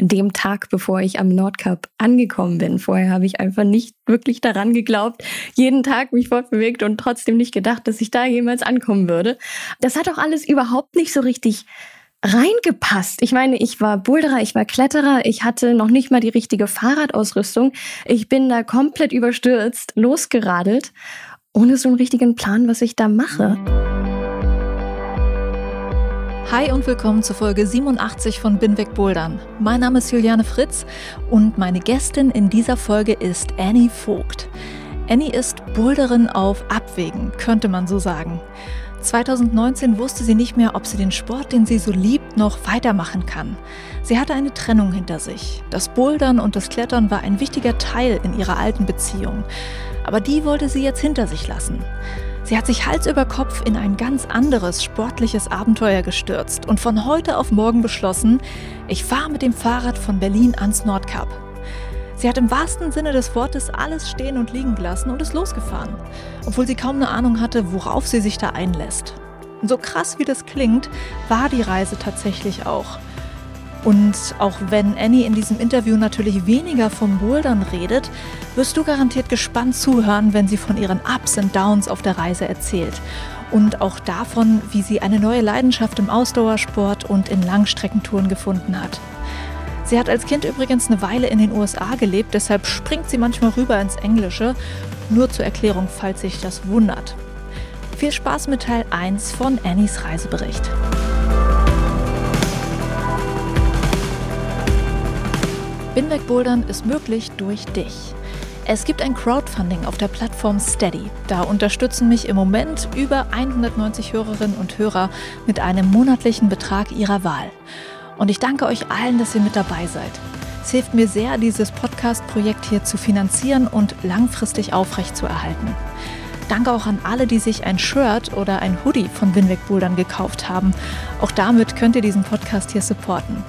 dem Tag, bevor ich am Nordkap angekommen bin. Vorher habe ich einfach nicht wirklich daran geglaubt, jeden Tag mich fortbewegt und trotzdem nicht gedacht, dass ich da jemals ankommen würde. Das hat auch alles überhaupt nicht so richtig reingepasst. Ich meine, ich war Boulderer, ich war Kletterer, ich hatte noch nicht mal die richtige Fahrradausrüstung. Ich bin da komplett überstürzt, losgeradelt, ohne so einen richtigen Plan, was ich da mache. Hi und willkommen zur Folge 87 von Binweg Bouldern. Mein Name ist Juliane Fritz und meine Gästin in dieser Folge ist Annie Vogt. Annie ist Boulderin auf Abwägen, könnte man so sagen. 2019 wusste sie nicht mehr, ob sie den Sport, den sie so liebt, noch weitermachen kann. Sie hatte eine Trennung hinter sich. Das Bouldern und das Klettern war ein wichtiger Teil in ihrer alten Beziehung. Aber die wollte sie jetzt hinter sich lassen. Sie hat sich Hals über Kopf in ein ganz anderes sportliches Abenteuer gestürzt und von heute auf morgen beschlossen, ich fahre mit dem Fahrrad von Berlin ans Nordkap. Sie hat im wahrsten Sinne des Wortes alles stehen und liegen gelassen und ist losgefahren, obwohl sie kaum eine Ahnung hatte, worauf sie sich da einlässt. Und so krass wie das klingt, war die Reise tatsächlich auch. Und auch wenn Annie in diesem Interview natürlich weniger vom Bouldern redet, wirst du garantiert gespannt zuhören, wenn sie von ihren Ups und Downs auf der Reise erzählt. Und auch davon, wie sie eine neue Leidenschaft im Ausdauersport und in Langstreckentouren gefunden hat. Sie hat als Kind übrigens eine Weile in den USA gelebt, deshalb springt sie manchmal rüber ins Englische. Nur zur Erklärung, falls sich das wundert. Viel Spaß mit Teil 1 von Annies Reisebericht. Binweg-Bouldern ist möglich durch dich. Es gibt ein Crowdfunding auf der Plattform Steady. Da unterstützen mich im Moment über 190 Hörerinnen und Hörer mit einem monatlichen Betrag ihrer Wahl. Und ich danke euch allen, dass ihr mit dabei seid. Es hilft mir sehr, dieses Podcast-Projekt hier zu finanzieren und langfristig aufrechtzuerhalten. Danke auch an alle, die sich ein Shirt oder ein Hoodie von Winweg Bouldern gekauft haben. Auch damit könnt ihr diesen Podcast hier supporten.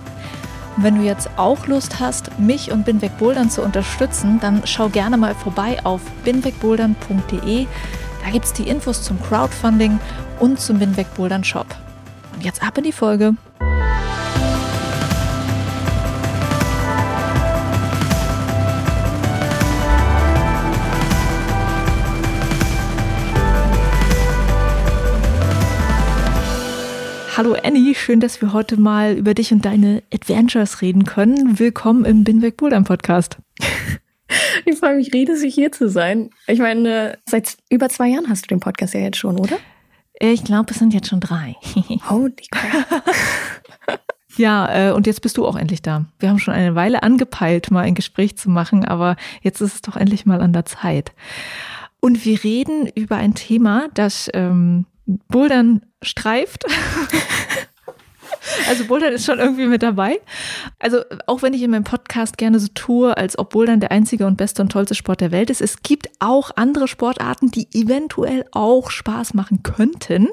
Wenn du jetzt auch Lust hast, mich und Binweg Bouldern zu unterstützen, dann schau gerne mal vorbei auf binwegbouldern.de. Da gibt es die Infos zum Crowdfunding und zum Binweg Bouldern Shop. Und jetzt ab in die Folge. Hallo Annie, schön, dass wir heute mal über dich und deine Adventures reden können. Willkommen im Binweg Bouldern Podcast. Ich freue mich riesig, hier zu sein. Ich meine, seit über zwei Jahren hast du den Podcast ja jetzt schon, oder? Ich glaube, es sind jetzt schon drei. Holy crap. Ja, äh, und jetzt bist du auch endlich da. Wir haben schon eine Weile angepeilt, mal ein Gespräch zu machen, aber jetzt ist es doch endlich mal an der Zeit. Und wir reden über ein Thema, das ähm, Bouldern streift. Also Bouldern ist schon irgendwie mit dabei. Also auch wenn ich in meinem Podcast gerne so tue, als ob Bouldern der einzige und beste und tollste Sport der Welt ist, es gibt auch andere Sportarten, die eventuell auch Spaß machen könnten.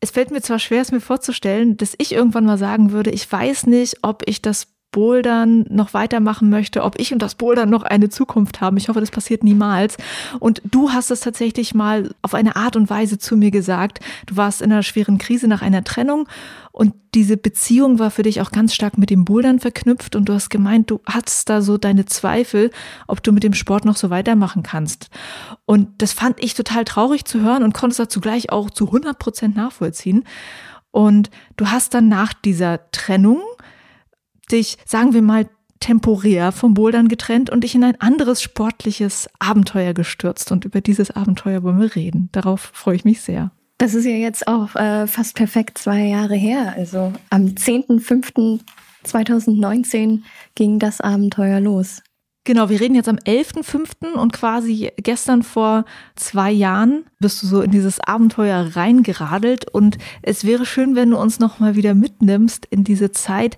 Es fällt mir zwar schwer, es mir vorzustellen, dass ich irgendwann mal sagen würde, ich weiß nicht, ob ich das Bouldern noch weitermachen möchte, ob ich und das Bouldern noch eine Zukunft haben. Ich hoffe, das passiert niemals. Und du hast es tatsächlich mal auf eine Art und Weise zu mir gesagt. Du warst in einer schweren Krise nach einer Trennung und diese Beziehung war für dich auch ganz stark mit dem Bouldern verknüpft und du hast gemeint, du hattest da so deine Zweifel, ob du mit dem Sport noch so weitermachen kannst. Und das fand ich total traurig zu hören und konnte es dazu gleich auch zu 100 Prozent nachvollziehen. Und du hast dann nach dieser Trennung dich, sagen wir mal, temporär vom Bouldern getrennt und dich in ein anderes sportliches Abenteuer gestürzt. Und über dieses Abenteuer wollen wir reden. Darauf freue ich mich sehr. Das ist ja jetzt auch äh, fast perfekt zwei Jahre her. Also am 10.05.2019 ging das Abenteuer los. Genau, wir reden jetzt am 11.05. und quasi gestern vor zwei Jahren bist du so in dieses Abenteuer reingeradelt und es wäre schön, wenn du uns nochmal wieder mitnimmst in diese Zeit,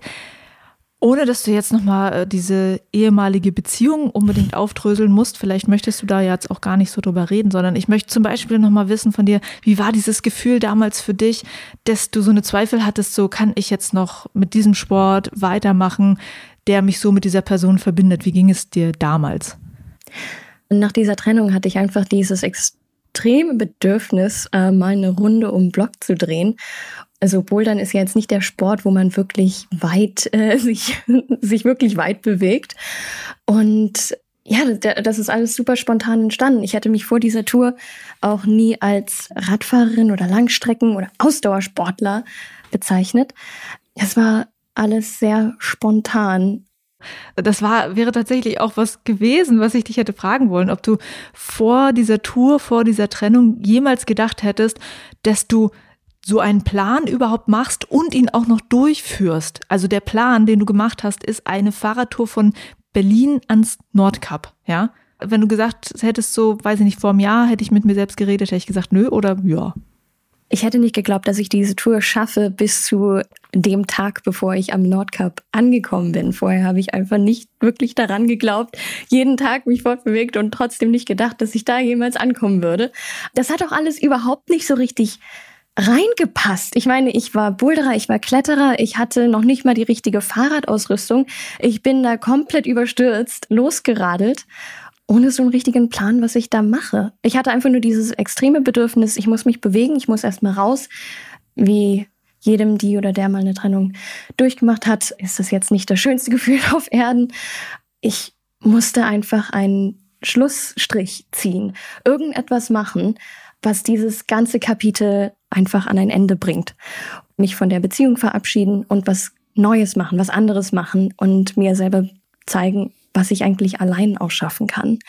Ohne dass du jetzt nochmal äh, diese ehemalige Beziehung unbedingt aufdröseln musst, vielleicht möchtest du da jetzt auch gar nicht so drüber reden, sondern ich möchte zum Beispiel nochmal wissen von dir, wie war dieses Gefühl damals für dich, dass du so eine Zweifel hattest, so kann ich jetzt noch mit diesem Sport weitermachen, der mich so mit dieser Person verbindet. Wie ging es dir damals? Nach dieser Trennung hatte ich einfach dieses extreme Bedürfnis, äh, mal eine Runde um Block zu drehen also Bouldern ist ja jetzt nicht der Sport, wo man wirklich weit äh, sich sich wirklich weit bewegt und ja, das ist alles super spontan entstanden. Ich hätte mich vor dieser Tour auch nie als Radfahrerin oder Langstrecken- oder Ausdauersportler bezeichnet. Es war alles sehr spontan. Das war, wäre tatsächlich auch was gewesen, was ich dich hätte fragen wollen, ob du vor dieser Tour, vor dieser Trennung jemals gedacht hättest, dass du so einen Plan überhaupt machst und ihn auch noch durchführst. Also der Plan, den du gemacht hast, ist eine Fahrradtour von Berlin ans Nordkap, ja? Wenn du gesagt hättest, so, weiß ich nicht, vor einem Jahr hätte ich mit mir selbst geredet, hätte ich gesagt, nö oder ja. Ich hätte nicht geglaubt, dass ich diese Tour schaffe bis zu dem Tag, bevor ich am Nordkap angekommen bin. Vorher habe ich einfach nicht wirklich daran geglaubt, jeden Tag mich fortbewegt und trotzdem nicht gedacht, dass ich da jemals ankommen würde. Das hat auch alles überhaupt nicht so richtig reingepasst. Ich meine, ich war Boulderer, ich war Kletterer, ich hatte noch nicht mal die richtige Fahrradausrüstung. Ich bin da komplett überstürzt, losgeradelt, ohne so einen richtigen Plan, was ich da mache. Ich hatte einfach nur dieses extreme Bedürfnis, ich muss mich bewegen, ich muss erstmal raus. Wie jedem, die oder der mal eine Trennung durchgemacht hat, ist das jetzt nicht das schönste Gefühl auf Erden. Ich musste einfach einen Schlussstrich ziehen, irgendetwas machen, was dieses ganze Kapitel einfach an ein Ende bringt. Mich von der Beziehung verabschieden und was Neues machen, was anderes machen und mir selber zeigen, was ich eigentlich allein auch schaffen kann.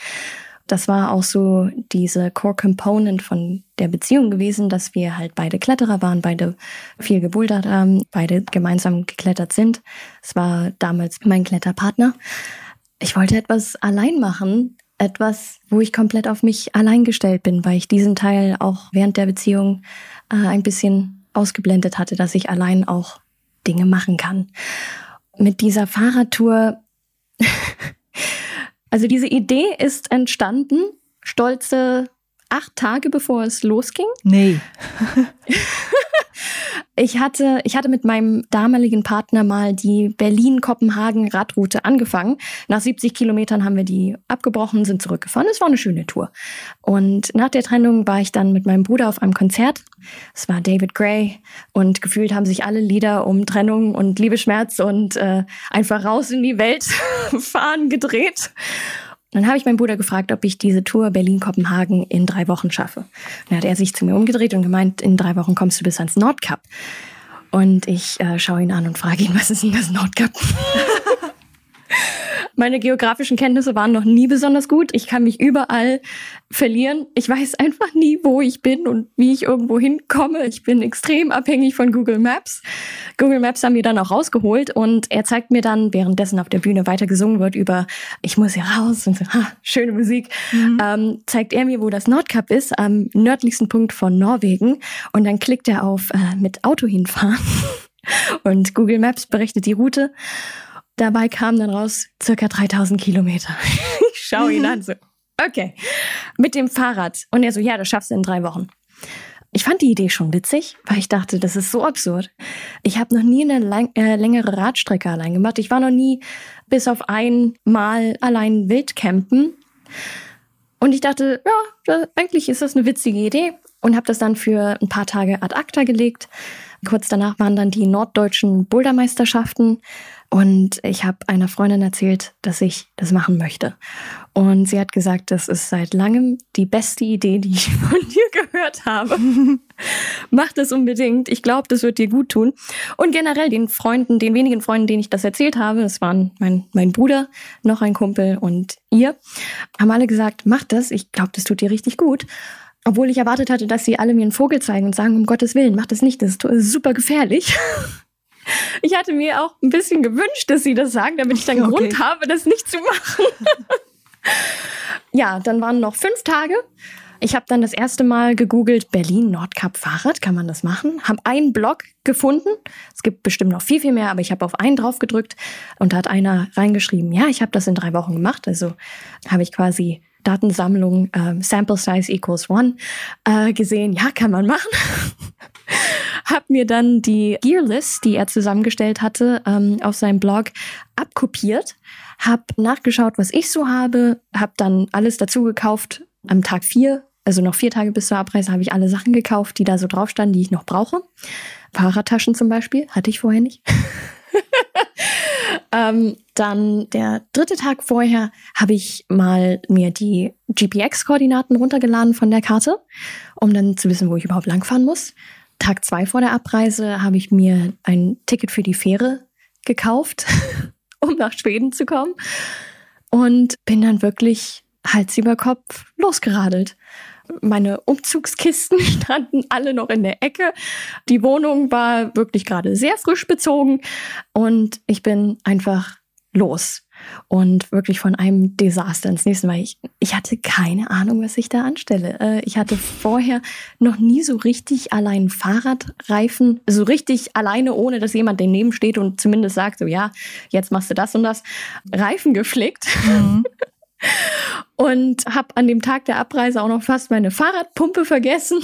Das war auch so diese Core Component von der Beziehung gewesen, dass wir halt beide Kletterer waren, beide viel gebouldert haben, beide gemeinsam geklettert sind. Es war damals mein Kletterpartner. Ich wollte etwas allein machen, etwas, wo ich komplett auf mich allein gestellt bin, weil ich diesen Teil auch während der Beziehung äh, ein bisschen ausgeblendet hatte, dass ich allein auch Dinge machen kann. Mit dieser Fahrradtour, also diese Idee ist entstanden, stolze acht Tage bevor es losging. Nee. Ich hatte, ich hatte mit meinem damaligen Partner mal die Berlin-Kopenhagen-Radroute angefangen. Nach 70 Kilometern haben wir die abgebrochen, sind zurückgefahren. Es war eine schöne Tour. Und nach der Trennung war ich dann mit meinem Bruder auf einem Konzert. Es war David Gray und gefühlt haben sich alle Lieder um Trennung und Liebeschmerz und äh, einfach raus in die Welt fahren gedreht. Dann habe ich meinen Bruder gefragt, ob ich diese Tour Berlin-Kopenhagen in drei Wochen schaffe. Dann hat er sich zu mir umgedreht und gemeint, in drei Wochen kommst du bis ans Nordkap. Und ich äh, schaue ihn an und frage ihn, was ist denn das Nordkap? Meine geografischen Kenntnisse waren noch nie besonders gut. Ich kann mich überall verlieren. Ich weiß einfach nie, wo ich bin und wie ich irgendwo hinkomme. Ich bin extrem abhängig von Google Maps. Google Maps haben wir dann auch rausgeholt und er zeigt mir dann, währenddessen auf der Bühne weiter gesungen wird über ich muss hier raus und so, ha, schöne Musik, mhm. ähm, zeigt er mir, wo das Nordkap ist, am nördlichsten Punkt von Norwegen. Und dann klickt er auf äh, mit Auto hinfahren. Und Google Maps berechnet die Route. Dabei kam dann raus circa 3000 Kilometer. ich schaue ihn an so, okay, mit dem Fahrrad. Und er so, ja, das schaffst du in drei Wochen. Ich fand die Idee schon witzig, weil ich dachte, das ist so absurd. Ich habe noch nie eine lang, äh, längere Radstrecke allein gemacht. Ich war noch nie bis auf einmal allein wild campen. Und ich dachte, ja, eigentlich ist das eine witzige Idee und habe das dann für ein paar Tage ad acta gelegt. Kurz danach waren dann die norddeutschen Bouldermeisterschaften und ich habe einer Freundin erzählt, dass ich das machen möchte. Und sie hat gesagt, das ist seit langem die beste Idee, die ich von dir gehört habe. Mach das unbedingt. Ich glaube, das wird dir gut tun. Und generell den Freunden, den wenigen Freunden, denen ich das erzählt habe, das waren mein, mein Bruder, noch ein Kumpel und ihr, haben alle gesagt, mach das. Ich glaube, das tut dir richtig gut. Obwohl ich erwartet hatte, dass sie alle mir einen Vogel zeigen und sagen, um Gottes Willen, mach das nicht, das ist super gefährlich. Ich hatte mir auch ein bisschen gewünscht, dass sie das sagen, damit ich dann okay. Grund habe, das nicht zu machen. ja, dann waren noch fünf Tage. Ich habe dann das erste Mal gegoogelt, Berlin Nordkap Fahrrad, kann man das machen? Habe einen Blog gefunden. Es gibt bestimmt noch viel, viel mehr, aber ich habe auf einen drauf gedrückt und da hat einer reingeschrieben, ja, ich habe das in drei Wochen gemacht. Also habe ich quasi Datensammlung ähm, Sample Size equals one äh, gesehen. Ja, kann man machen. hab mir dann die Gearlist, die er zusammengestellt hatte, ähm, auf seinem Blog abkopiert, hab nachgeschaut, was ich so habe, hab dann alles dazu gekauft. Am Tag vier, also noch vier Tage bis zur Abreise, habe ich alle Sachen gekauft, die da so drauf standen, die ich noch brauche. Fahrradtaschen zum Beispiel, hatte ich vorher nicht. ähm, dann der dritte Tag vorher habe ich mal mir die GPX-Koordinaten runtergeladen von der Karte, um dann zu wissen, wo ich überhaupt langfahren muss. Tag zwei vor der Abreise habe ich mir ein Ticket für die Fähre gekauft, um nach Schweden zu kommen. Und bin dann wirklich Hals über Kopf losgeradelt. Meine Umzugskisten standen alle noch in der Ecke. Die Wohnung war wirklich gerade sehr frisch bezogen und ich bin einfach los und wirklich von einem Desaster ins nächste Mal. Ich, ich hatte keine Ahnung, was ich da anstelle. Äh, ich hatte vorher noch nie so richtig allein Fahrradreifen, so richtig alleine, ohne dass jemand daneben steht und zumindest sagt, so ja, jetzt machst du das und das, Reifen geflickt. Mhm. und habe an dem Tag der Abreise auch noch fast meine Fahrradpumpe vergessen.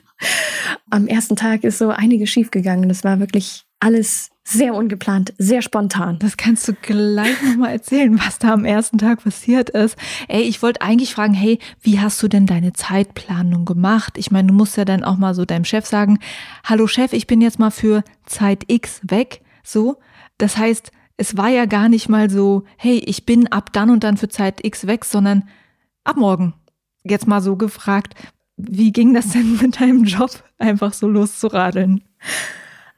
Am ersten Tag ist so einiges schiefgegangen. Das war wirklich alles sehr ungeplant, sehr spontan. Das kannst du gleich nochmal erzählen, was da am ersten Tag passiert ist. Ey, ich wollte eigentlich fragen, hey, wie hast du denn deine Zeitplanung gemacht? Ich meine, du musst ja dann auch mal so deinem Chef sagen, hallo Chef, ich bin jetzt mal für Zeit X weg. So. Das heißt, es war ja gar nicht mal so, hey, ich bin ab dann und dann für Zeit X weg, sondern ab morgen. Jetzt mal so gefragt, wie ging das denn mit deinem Job, einfach so loszuradeln?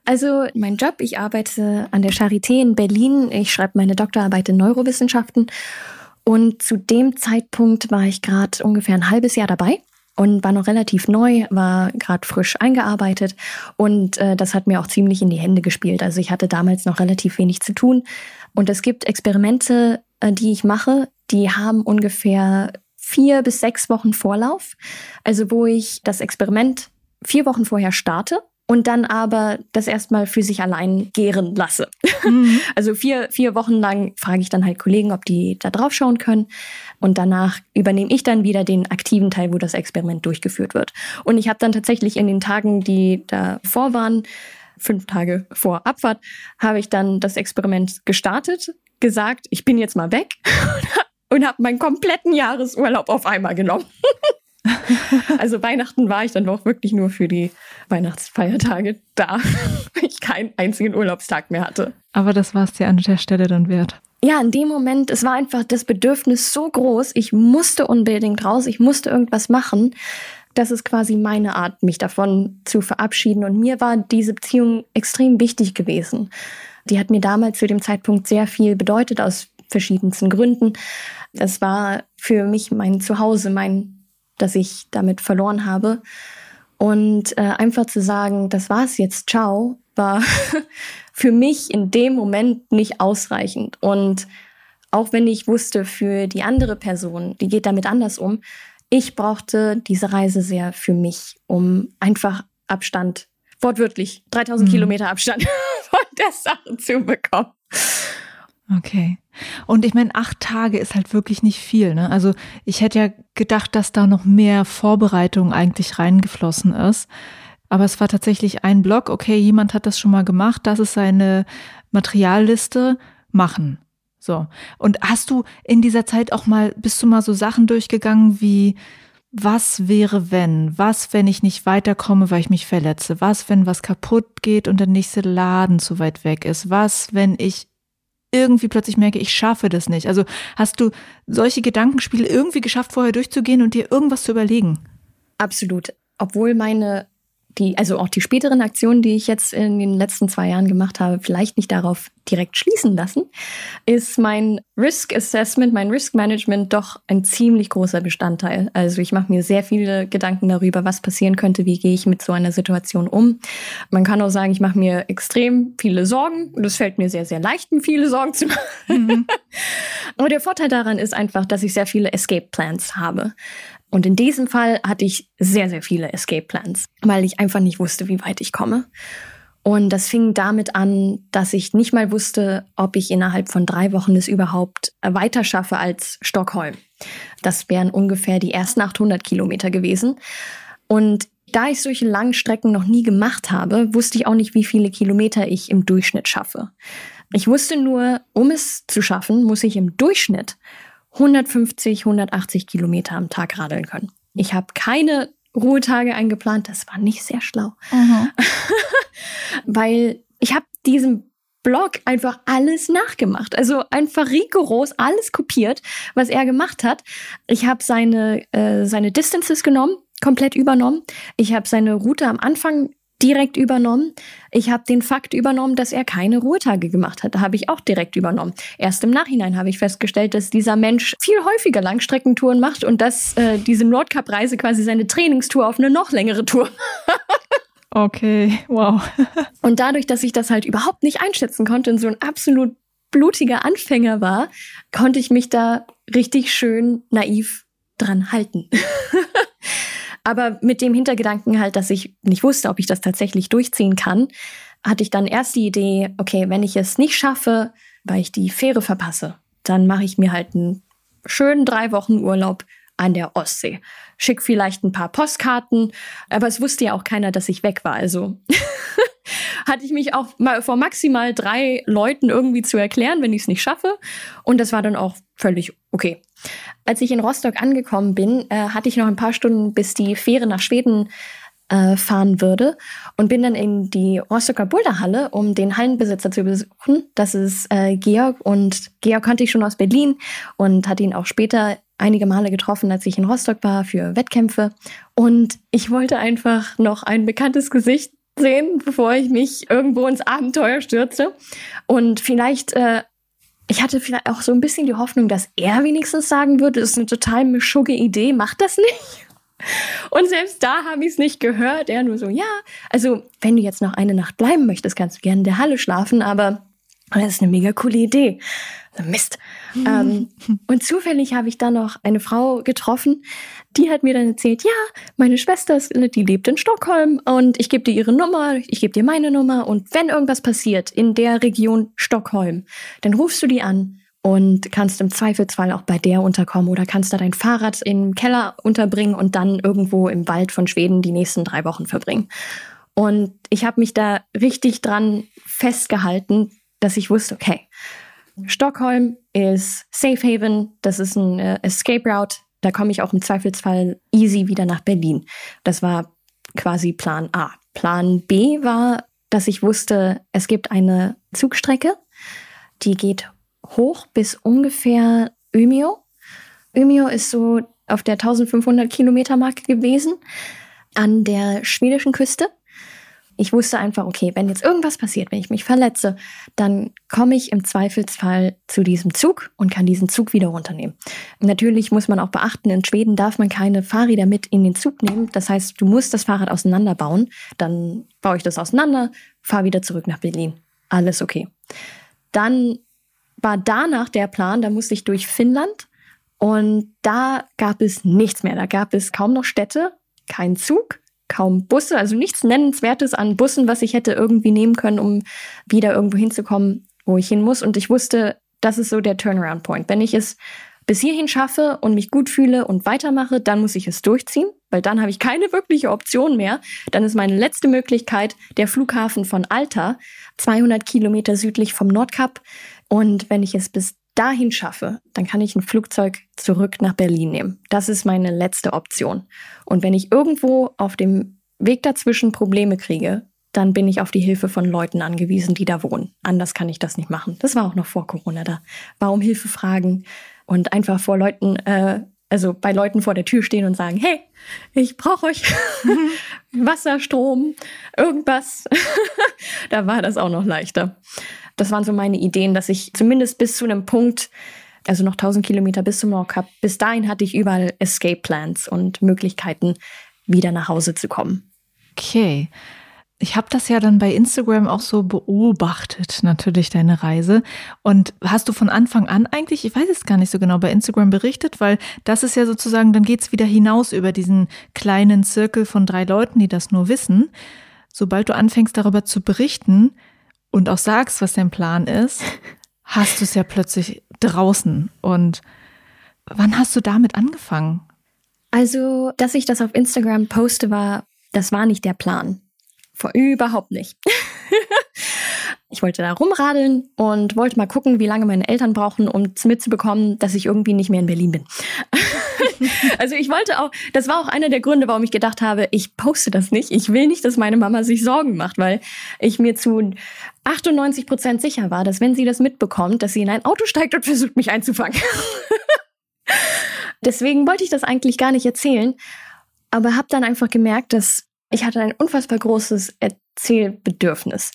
Also mein Job, ich arbeite an der Charité in Berlin. Ich schreibe meine Doktorarbeit in Neurowissenschaften. Und zu dem Zeitpunkt war ich gerade ungefähr ein halbes Jahr dabei und war noch relativ neu, war gerade frisch eingearbeitet und äh, das hat mir auch ziemlich in die Hände gespielt. Also ich hatte damals noch relativ wenig zu tun und es gibt Experimente, äh, die ich mache, die haben ungefähr vier bis sechs Wochen Vorlauf. Also wo ich das Experiment vier Wochen vorher starte und dann aber das erstmal für sich allein gären lasse. Mhm. Also vier, vier Wochen lang frage ich dann halt Kollegen, ob die da drauf schauen können. Und danach übernehme ich dann wieder den aktiven Teil, wo das Experiment durchgeführt wird. Und ich habe dann tatsächlich in den Tagen, die davor waren, fünf Tage vor Abfahrt, habe ich dann das Experiment gestartet, gesagt, ich bin jetzt mal weg und habe meinen kompletten Jahresurlaub auf einmal genommen. also Weihnachten war ich dann doch wirklich nur für die Weihnachtsfeiertage da, weil ich keinen einzigen Urlaubstag mehr hatte. Aber das war es dir an der Stelle dann wert. Ja, in dem Moment, es war einfach das Bedürfnis so groß, ich musste unbedingt raus, ich musste irgendwas machen. Das ist quasi meine Art, mich davon zu verabschieden. Und mir war diese Beziehung extrem wichtig gewesen. Die hat mir damals zu dem Zeitpunkt sehr viel bedeutet, aus verschiedensten Gründen. Es war für mich mein Zuhause, mein das ich damit verloren habe. Und äh, einfach zu sagen, das war's jetzt, ciao, war für mich in dem Moment nicht ausreichend. Und auch wenn ich wusste, für die andere Person, die geht damit anders um, ich brauchte diese Reise sehr für mich, um einfach Abstand, wortwörtlich 3000 mhm. Kilometer Abstand von der Sache zu bekommen. Okay. Und ich meine, acht Tage ist halt wirklich nicht viel. Ne? Also ich hätte ja gedacht, dass da noch mehr Vorbereitung eigentlich reingeflossen ist. Aber es war tatsächlich ein Block, okay, jemand hat das schon mal gemacht, das ist seine Materialliste, machen. So. Und hast du in dieser Zeit auch mal, bist du mal so Sachen durchgegangen wie, was wäre wenn? Was, wenn ich nicht weiterkomme, weil ich mich verletze? Was, wenn was kaputt geht und der nächste Laden zu weit weg ist? Was, wenn ich irgendwie plötzlich merke, ich schaffe das nicht. Also hast du solche Gedankenspiele irgendwie geschafft, vorher durchzugehen und dir irgendwas zu überlegen? Absolut. Obwohl meine die, also auch die späteren Aktionen, die ich jetzt in den letzten zwei Jahren gemacht habe, vielleicht nicht darauf direkt schließen lassen, ist mein Risk Assessment, mein Risk Management doch ein ziemlich großer Bestandteil. Also ich mache mir sehr viele Gedanken darüber, was passieren könnte, wie gehe ich mit so einer Situation um. Man kann auch sagen, ich mache mir extrem viele Sorgen und es fällt mir sehr, sehr leicht, mir viele Sorgen zu machen. Mhm. Aber der Vorteil daran ist einfach, dass ich sehr viele Escape Plans habe. Und in diesem Fall hatte ich sehr, sehr viele Escape Plans, weil ich einfach nicht wusste, wie weit ich komme. Und das fing damit an, dass ich nicht mal wusste, ob ich innerhalb von drei Wochen es überhaupt weiter schaffe als Stockholm. Das wären ungefähr die ersten 800 Kilometer gewesen. Und da ich solche langen Strecken noch nie gemacht habe, wusste ich auch nicht, wie viele Kilometer ich im Durchschnitt schaffe. Ich wusste nur, um es zu schaffen, muss ich im Durchschnitt 150, 180 Kilometer am Tag radeln können. Ich habe keine Ruhetage eingeplant. Das war nicht sehr schlau. Mhm. Weil ich habe diesem Blog einfach alles nachgemacht. Also einfach rigoros alles kopiert, was er gemacht hat. Ich habe seine, äh, seine Distances genommen, komplett übernommen. Ich habe seine Route am Anfang direkt übernommen. Ich habe den Fakt übernommen, dass er keine Ruhetage gemacht hat. Da habe ich auch direkt übernommen. Erst im Nachhinein habe ich festgestellt, dass dieser Mensch viel häufiger Langstreckentouren macht und dass äh, diese Nordkap-Reise quasi seine Trainingstour auf eine noch längere Tour. okay, wow. und dadurch, dass ich das halt überhaupt nicht einschätzen konnte und so ein absolut blutiger Anfänger war, konnte ich mich da richtig schön naiv dran halten. Aber mit dem Hintergedanken halt, dass ich nicht wusste, ob ich das tatsächlich durchziehen kann, hatte ich dann erst die Idee, okay, wenn ich es nicht schaffe, weil ich die Fähre verpasse, dann mache ich mir halt einen schönen drei Wochen Urlaub an der Ostsee. Schick vielleicht ein paar Postkarten, aber es wusste ja auch keiner, dass ich weg war. Also hatte ich mich auch mal vor maximal drei Leuten irgendwie zu erklären, wenn ich es nicht schaffe. Und das war dann auch völlig okay. Als ich in Rostock angekommen bin, äh, hatte ich noch ein paar Stunden, bis die Fähre nach Schweden äh, fahren würde und bin dann in die Rostocker Boulderhalle, um den Hallenbesitzer zu besuchen. Das ist äh, Georg und Georg kannte ich schon aus Berlin und hatte ihn auch später einige Male getroffen, als ich in Rostock war für Wettkämpfe. Und ich wollte einfach noch ein bekanntes Gesicht sehen, bevor ich mich irgendwo ins Abenteuer stürze. Und vielleicht äh, ich hatte vielleicht auch so ein bisschen die Hoffnung, dass er wenigstens sagen würde, das ist eine total mischugge Idee, mach das nicht. Und selbst da habe ich es nicht gehört. Er nur so, ja, also wenn du jetzt noch eine Nacht bleiben möchtest, kannst du gerne in der Halle schlafen, aber das ist eine mega coole Idee. Mist. Ähm, und zufällig habe ich dann noch eine Frau getroffen, die hat mir dann erzählt, ja, meine Schwester, ist, die lebt in Stockholm und ich gebe dir ihre Nummer, ich gebe dir meine Nummer und wenn irgendwas passiert in der Region Stockholm, dann rufst du die an und kannst im Zweifelsfall auch bei der unterkommen oder kannst da dein Fahrrad im Keller unterbringen und dann irgendwo im Wald von Schweden die nächsten drei Wochen verbringen. Und ich habe mich da richtig dran festgehalten, dass ich wusste, okay, Stockholm ist Safe Haven, das ist ein äh, Escape Route, da komme ich auch im Zweifelsfall easy wieder nach Berlin. Das war quasi Plan A. Plan B war, dass ich wusste, es gibt eine Zugstrecke, die geht hoch bis ungefähr Umeå. Umeå ist so auf der 1500 Kilometer Marke gewesen an der schwedischen Küste. Ich wusste einfach, okay, wenn jetzt irgendwas passiert, wenn ich mich verletze, dann komme ich im Zweifelsfall zu diesem Zug und kann diesen Zug wieder runternehmen. Natürlich muss man auch beachten, in Schweden darf man keine Fahrräder mit in den Zug nehmen. Das heißt, du musst das Fahrrad auseinanderbauen. Dann baue ich das auseinander, fahre wieder zurück nach Berlin. Alles okay. Dann war danach der Plan, da musste ich durch Finnland und da gab es nichts mehr. Da gab es kaum noch Städte, kein Zug, kaum Busse, also nichts Nennenswertes an Bussen, was ich hätte irgendwie nehmen können, um wieder irgendwo hinzukommen, wo ich hin muss. Und ich wusste, das ist so der Turnaround Point. Wenn ich es bis hierhin schaffe und mich gut fühle und weitermache, dann muss ich es durchziehen, weil dann habe ich keine wirkliche Option mehr. Dann ist meine letzte Möglichkeit der Flughafen von Alta, 200 Kilometer südlich vom Nordkap. Und wenn ich es bis dahin schaffe, dann kann ich ein Flugzeug zurück nach Berlin nehmen. Das ist meine letzte Option. Und wenn ich irgendwo auf dem Weg dazwischen Probleme kriege, dann bin ich auf die Hilfe von Leuten angewiesen, die da wohnen. Anders kann ich das nicht machen. Das war auch noch vor Corona da. Warum Hilfe fragen und einfach vor Leuten, äh, also bei Leuten vor der Tür stehen und sagen, hey, ich brauche euch Wasser, Strom, irgendwas. da war das auch noch leichter. Das waren so meine Ideen, dass ich zumindest bis zu einem Punkt, also noch 1000 Kilometer bis zum Nordkap, bis dahin hatte ich überall Escape Plans und Möglichkeiten, wieder nach Hause zu kommen. Okay. Ich habe das ja dann bei Instagram auch so beobachtet, natürlich deine Reise. Und hast du von Anfang an eigentlich, ich weiß es gar nicht so genau, bei Instagram berichtet, weil das ist ja sozusagen, dann geht's wieder hinaus über diesen kleinen Zirkel von drei Leuten, die das nur wissen. Sobald du anfängst darüber zu berichten und auch sagst, was dein Plan ist, hast du es ja plötzlich draußen. Und wann hast du damit angefangen? Also, dass ich das auf Instagram poste, war, das war nicht der Plan. Vor überhaupt nicht. ich wollte da rumradeln und wollte mal gucken, wie lange meine Eltern brauchen, um mitzubekommen, dass ich irgendwie nicht mehr in Berlin bin. also ich wollte auch, das war auch einer der Gründe, warum ich gedacht habe, ich poste das nicht. Ich will nicht, dass meine Mama sich Sorgen macht, weil ich mir zu 98 Prozent sicher war, dass wenn sie das mitbekommt, dass sie in ein Auto steigt und versucht, mich einzufangen. Deswegen wollte ich das eigentlich gar nicht erzählen, aber habe dann einfach gemerkt, dass ich hatte ein unfassbar großes Erzählbedürfnis.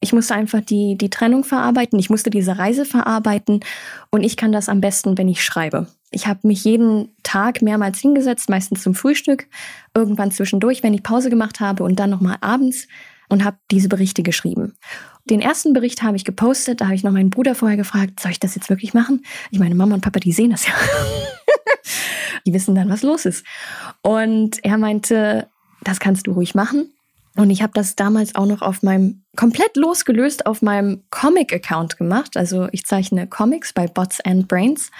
Ich musste einfach die, die Trennung verarbeiten, ich musste diese Reise verarbeiten und ich kann das am besten, wenn ich schreibe. Ich habe mich jeden Tag mehrmals hingesetzt, meistens zum Frühstück, irgendwann zwischendurch, wenn ich Pause gemacht habe und dann nochmal abends und habe diese Berichte geschrieben. Den ersten Bericht habe ich gepostet, da habe ich noch meinen Bruder vorher gefragt, soll ich das jetzt wirklich machen? Ich meine, Mama und Papa, die sehen das ja. die wissen dann, was los ist. Und er meinte, das kannst du ruhig machen. Und ich habe das damals auch noch auf meinem, komplett losgelöst auf meinem Comic-Account gemacht. Also ich zeichne Comics bei Bots and Brains.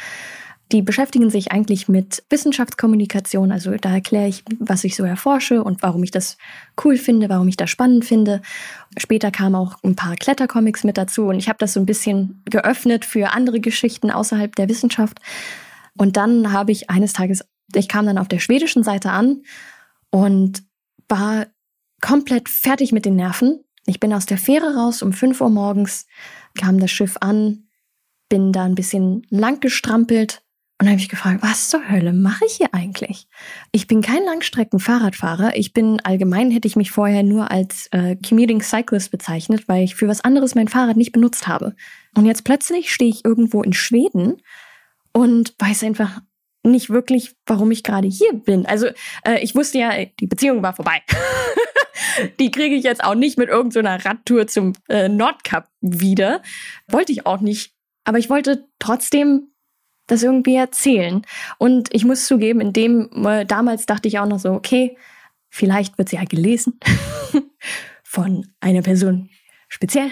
Die beschäftigen sich eigentlich mit Wissenschaftskommunikation. Also da erkläre ich, was ich so erforsche und warum ich das cool finde, warum ich das spannend finde. Später kamen auch ein paar Klettercomics mit dazu und ich habe das so ein bisschen geöffnet für andere Geschichten außerhalb der Wissenschaft. Und dann habe ich eines Tages, ich kam dann auf der schwedischen Seite an und war komplett fertig mit den Nerven. Ich bin aus der Fähre raus um 5 Uhr morgens, kam das Schiff an, bin da ein bisschen lang gestrampelt und habe ich gefragt, was zur Hölle mache ich hier eigentlich? Ich bin kein Langstrecken-Fahrradfahrer. Ich bin allgemein, hätte ich mich vorher nur als äh, Commuting Cyclist bezeichnet, weil ich für was anderes mein Fahrrad nicht benutzt habe. Und jetzt plötzlich stehe ich irgendwo in Schweden und weiß einfach nicht wirklich, warum ich gerade hier bin. Also äh, ich wusste ja, die Beziehung war vorbei. die kriege ich jetzt auch nicht mit irgendeiner so Radtour zum äh, Nordkap wieder. Wollte ich auch nicht. Aber ich wollte trotzdem das irgendwie erzählen. Und ich muss zugeben, in dem, äh, damals dachte ich auch noch so, okay, vielleicht wird sie ja gelesen von einer Person speziell.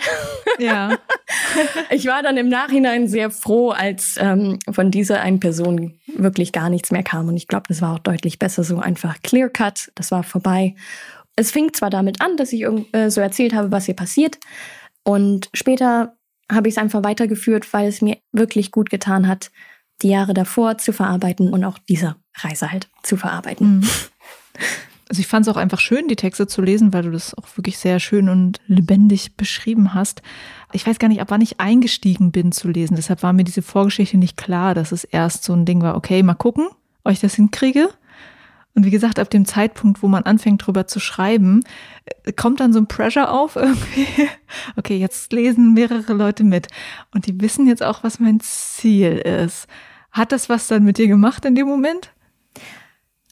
Ja. ich war dann im Nachhinein sehr froh, als ähm, von dieser einen Person wirklich gar nichts mehr kam. Und ich glaube, das war auch deutlich besser so einfach clear cut. Das war vorbei. Es fing zwar damit an, dass ich äh, so erzählt habe, was hier passiert. Und später habe ich es einfach weitergeführt, weil es mir wirklich gut getan hat, die Jahre davor zu verarbeiten und auch diese Reise halt zu verarbeiten. Mhm. Also ich fand es auch einfach schön, die Texte zu lesen, weil du das auch wirklich sehr schön und lebendig beschrieben hast. Ich weiß gar nicht, ab wann ich eingestiegen bin zu lesen. Deshalb war mir diese Vorgeschichte nicht klar, dass es erst so ein Ding war, okay, mal gucken, ob ich das hinkriege. Und wie gesagt, ab dem Zeitpunkt, wo man anfängt drüber zu schreiben, äh, kommt dann so ein Pressure auf irgendwie. Okay, jetzt lesen mehrere Leute mit und die wissen jetzt auch, was mein Ziel ist. Hat das was dann mit dir gemacht in dem Moment?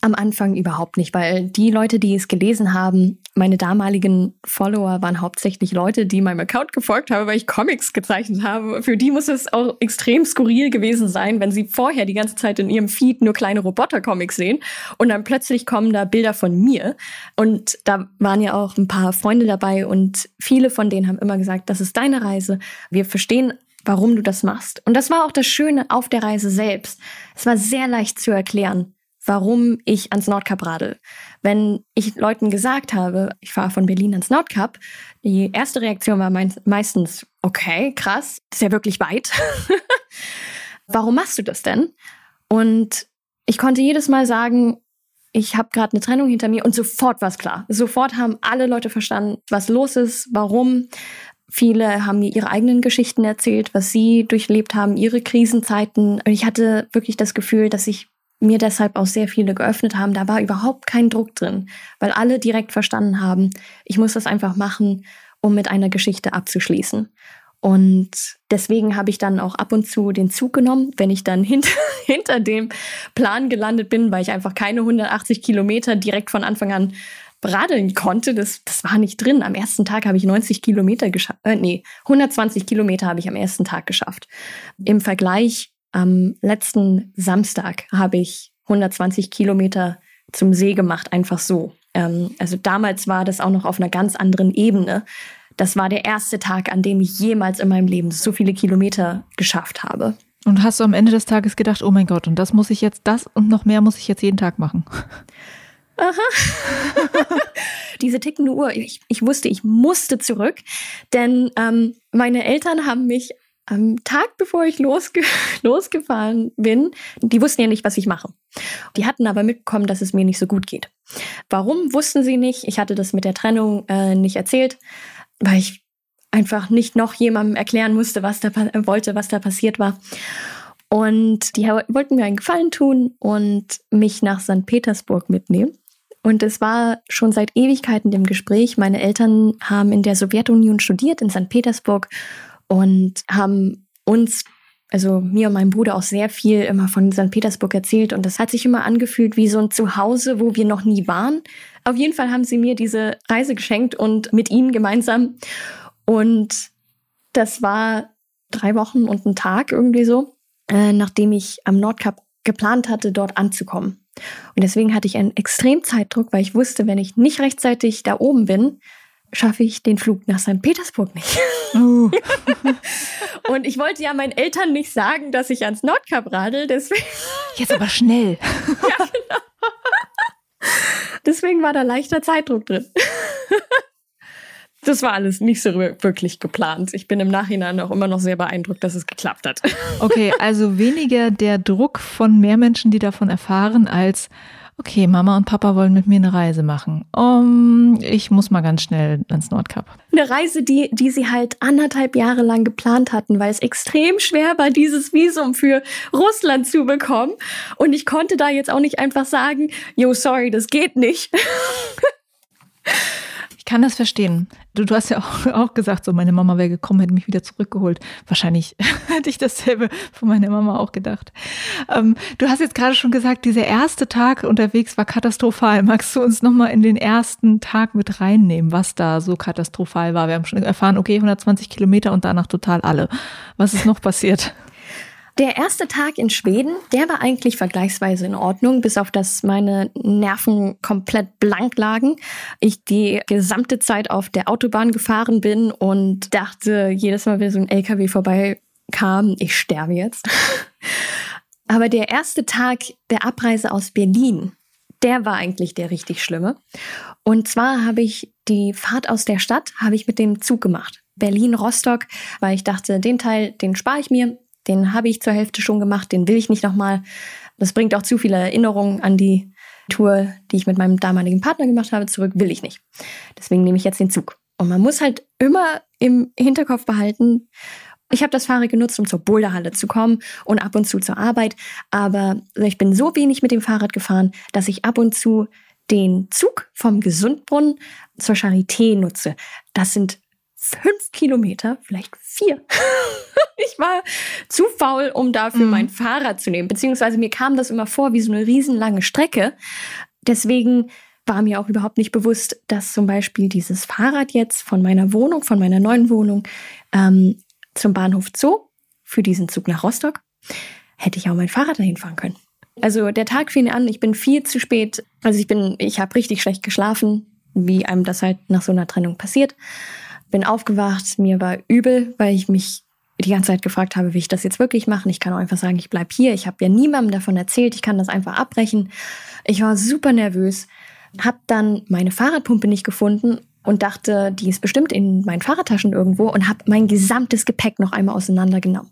Am Anfang überhaupt nicht, weil die Leute, die es gelesen haben, meine damaligen Follower waren hauptsächlich Leute, die meinem Account gefolgt haben, weil ich Comics gezeichnet habe. Für die muss es auch extrem skurril gewesen sein, wenn sie vorher die ganze Zeit in ihrem Feed nur kleine Roboter-Comics sehen und dann plötzlich kommen da Bilder von mir. Und da waren ja auch ein paar Freunde dabei und viele von denen haben immer gesagt, das ist deine Reise. Wir verstehen warum du das machst. Und das war auch das Schöne auf der Reise selbst. Es war sehr leicht zu erklären warum ich ans Nordkap radel. Wenn ich Leuten gesagt habe, ich fahre von Berlin ans Nordkap, die erste Reaktion war meistens, okay, krass, ist ja wirklich weit. warum machst du das denn? Und ich konnte jedes Mal sagen, ich habe gerade eine Trennung hinter mir und sofort war es klar. Sofort haben alle Leute verstanden, was los ist, warum. Viele haben mir ihre eigenen Geschichten erzählt, was sie durchlebt haben, ihre Krisenzeiten. Und ich hatte wirklich das Gefühl, dass ich mir deshalb auch sehr viele geöffnet haben. Da war überhaupt kein Druck drin, weil alle direkt verstanden haben, ich muss das einfach machen, um mit einer Geschichte abzuschließen. Und deswegen habe ich dann auch ab und zu den Zug genommen, wenn ich dann hinter, hinter dem Plan gelandet bin, weil ich einfach keine 180 Kilometer direkt von Anfang an radeln konnte, das, das war nicht drin. Am ersten Tag habe ich 90 Kilometer geschafft. Äh, nee, 120 Kilometer habe ich am ersten Tag geschafft. Im Vergleich am letzten Samstag habe ich 120 Kilometer zum See gemacht, einfach so. Ähm, also damals war das auch noch auf einer ganz anderen Ebene. Das war der erste Tag, an dem ich jemals in meinem Leben so viele Kilometer geschafft habe. Und hast du am Ende des Tages gedacht, oh mein Gott, und das muss ich jetzt, das und noch mehr muss ich jetzt jeden Tag machen? Aha. Diese tickende Uhr, ich, ich wusste, ich musste zurück, denn ähm, meine Eltern haben mich am Tag, bevor ich losge losgefahren bin, die wussten ja nicht, was ich mache. Die hatten aber mitbekommen, dass es mir nicht so gut geht. Warum wussten sie nicht? Ich hatte das mit der Trennung äh, nicht erzählt, weil ich einfach nicht noch jemandem erklären musste, was da wollte, was da passiert war. Und die wollten mir einen Gefallen tun und mich nach St. Petersburg mitnehmen. Und es war schon seit Ewigkeiten dem Gespräch. Meine Eltern haben in der Sowjetunion studiert, in St. Petersburg, und haben uns, also mir und meinem Bruder auch sehr viel immer von St. Petersburg erzählt. Und das hat sich immer angefühlt wie so ein Zuhause, wo wir noch nie waren. Auf jeden Fall haben sie mir diese Reise geschenkt und mit ihnen gemeinsam. Und das war drei Wochen und ein Tag irgendwie so, äh, nachdem ich am Nordkap geplant hatte, dort anzukommen. Und deswegen hatte ich einen extrem Zeitdruck, weil ich wusste, wenn ich nicht rechtzeitig da oben bin, schaffe ich den Flug nach St. Petersburg nicht. Uh. und ich wollte ja meinen Eltern nicht sagen, dass ich ans Nordkap radel, deswegen. Jetzt aber schnell. ja, genau. Deswegen war da leichter Zeitdruck drin. Das war alles nicht so wirklich geplant. Ich bin im Nachhinein auch immer noch sehr beeindruckt, dass es geklappt hat. Okay, also weniger der Druck von mehr Menschen, die davon erfahren, als okay, Mama und Papa wollen mit mir eine Reise machen. Um, ich muss mal ganz schnell ans Nordkap. Eine Reise, die, die sie halt anderthalb Jahre lang geplant hatten, weil es extrem schwer war, dieses Visum für Russland zu bekommen. Und ich konnte da jetzt auch nicht einfach sagen, yo, sorry, das geht nicht. Kann das verstehen. Du, du hast ja auch, auch gesagt, so meine Mama wäre gekommen, hätte mich wieder zurückgeholt. Wahrscheinlich hätte ich dasselbe von meiner Mama auch gedacht. Ähm, du hast jetzt gerade schon gesagt, dieser erste Tag unterwegs war katastrophal. Magst du uns nochmal in den ersten Tag mit reinnehmen, was da so katastrophal war? Wir haben schon erfahren, okay, 120 Kilometer und danach total alle. Was ist noch passiert? Der erste Tag in Schweden, der war eigentlich vergleichsweise in Ordnung, bis auf dass meine Nerven komplett blank lagen. Ich die gesamte Zeit auf der Autobahn gefahren bin und dachte jedes Mal, wenn so ein LKW vorbeikam, ich sterbe jetzt. Aber der erste Tag der Abreise aus Berlin, der war eigentlich der richtig schlimme. Und zwar habe ich die Fahrt aus der Stadt habe ich mit dem Zug gemacht. Berlin-Rostock, weil ich dachte, den Teil, den spare ich mir. Den habe ich zur Hälfte schon gemacht, den will ich nicht nochmal. Das bringt auch zu viele Erinnerungen an die Tour, die ich mit meinem damaligen Partner gemacht habe, zurück, will ich nicht. Deswegen nehme ich jetzt den Zug. Und man muss halt immer im Hinterkopf behalten, ich habe das Fahrrad genutzt, um zur Boulderhalle zu kommen und ab und zu zur Arbeit. Aber ich bin so wenig mit dem Fahrrad gefahren, dass ich ab und zu den Zug vom Gesundbrunnen zur Charité nutze. Das sind fünf Kilometer, vielleicht vier. ich war zu faul, um dafür mhm. mein Fahrrad zu nehmen. Beziehungsweise mir kam das immer vor wie so eine riesenlange Strecke. Deswegen war mir auch überhaupt nicht bewusst, dass zum Beispiel dieses Fahrrad jetzt von meiner Wohnung, von meiner neuen Wohnung ähm, zum Bahnhof Zoo für diesen Zug nach Rostock, hätte ich auch mein Fahrrad dahin fahren können. Also der Tag fing an, ich bin viel zu spät, also ich bin, ich habe richtig schlecht geschlafen, wie einem das halt nach so einer Trennung passiert bin aufgewacht, mir war übel, weil ich mich die ganze Zeit gefragt habe, wie ich das jetzt wirklich mache. Ich kann auch einfach sagen, ich bleib hier. Ich habe ja niemandem davon erzählt. Ich kann das einfach abbrechen. Ich war super nervös, habe dann meine Fahrradpumpe nicht gefunden und dachte, die ist bestimmt in meinen Fahrradtaschen irgendwo und habe mein gesamtes Gepäck noch einmal auseinandergenommen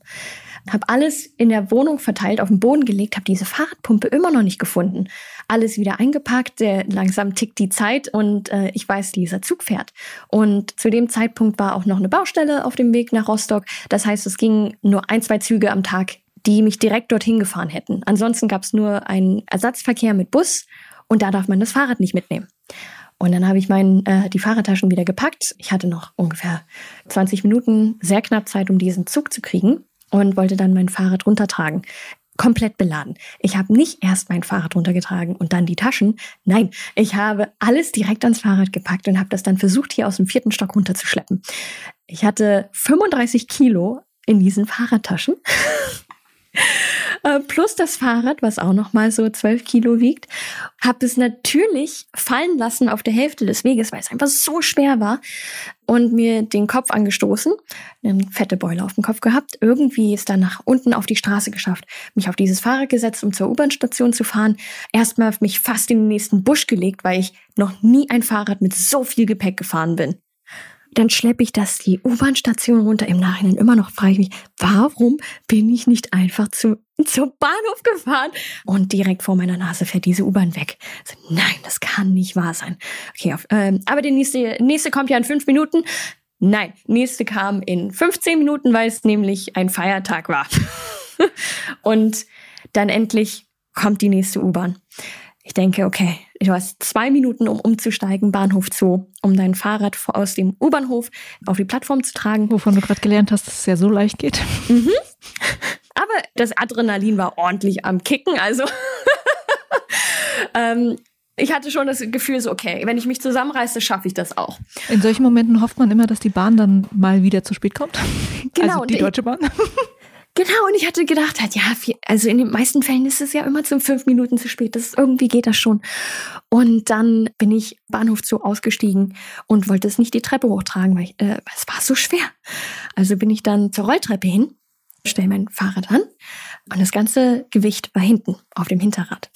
habe alles in der Wohnung verteilt, auf den Boden gelegt, habe diese Fahrradpumpe immer noch nicht gefunden. Alles wieder eingepackt, äh, langsam tickt die Zeit und äh, ich weiß, dieser Zug fährt. Und zu dem Zeitpunkt war auch noch eine Baustelle auf dem Weg nach Rostock. Das heißt, es ging nur ein, zwei Züge am Tag, die mich direkt dorthin gefahren hätten. Ansonsten gab es nur einen Ersatzverkehr mit Bus und da darf man das Fahrrad nicht mitnehmen. Und dann habe ich mein, äh, die Fahrradtaschen wieder gepackt. Ich hatte noch ungefähr 20 Minuten, sehr knapp Zeit, um diesen Zug zu kriegen und wollte dann mein Fahrrad runtertragen. Komplett beladen. Ich habe nicht erst mein Fahrrad runtergetragen und dann die Taschen. Nein, ich habe alles direkt ans Fahrrad gepackt und habe das dann versucht, hier aus dem vierten Stock runterzuschleppen. Ich hatte 35 Kilo in diesen Fahrradtaschen. Äh, plus das Fahrrad, was auch noch mal so 12 Kilo wiegt. Habe es natürlich fallen lassen auf der Hälfte des Weges, weil es einfach so schwer war und mir den Kopf angestoßen, eine fette Beule auf dem Kopf gehabt. Irgendwie ist dann nach unten auf die Straße geschafft, mich auf dieses Fahrrad gesetzt, um zur U-Bahn-Station zu fahren. Erstmal mich fast in den nächsten Busch gelegt, weil ich noch nie ein Fahrrad mit so viel Gepäck gefahren bin. Dann schleppe ich das die U-Bahn-Station runter. Im Nachhinein immer noch frage ich mich, warum bin ich nicht einfach zu, zum Bahnhof gefahren? Und direkt vor meiner Nase fährt diese U-Bahn weg. So, nein, das kann nicht wahr sein. Okay, auf, ähm, aber die nächste, nächste kommt ja in fünf Minuten. Nein, nächste kam in 15 Minuten, weil es nämlich ein Feiertag war. Und dann endlich kommt die nächste U-Bahn. Ich denke, okay, du hast zwei Minuten, um umzusteigen, Bahnhof Zoo, um dein Fahrrad aus dem U-Bahnhof auf die Plattform zu tragen. Wovon du gerade gelernt hast, dass es ja so leicht geht. Mhm. Aber das Adrenalin war ordentlich am Kicken, also ähm, ich hatte schon das Gefühl, so okay, wenn ich mich zusammenreiße, schaffe ich das auch. In solchen Momenten hofft man immer, dass die Bahn dann mal wieder zu spät kommt. Genau. Also die Deutsche Bahn. Genau, und ich hatte gedacht, halt, ja, also in den meisten Fällen ist es ja immer zum fünf Minuten zu spät. Das irgendwie geht das schon. Und dann bin ich Bahnhof Zoo ausgestiegen und wollte es nicht die Treppe hochtragen, weil ich, äh, es war so schwer. Also bin ich dann zur Rolltreppe hin, stell mein Fahrrad an und das ganze Gewicht war hinten auf dem Hinterrad.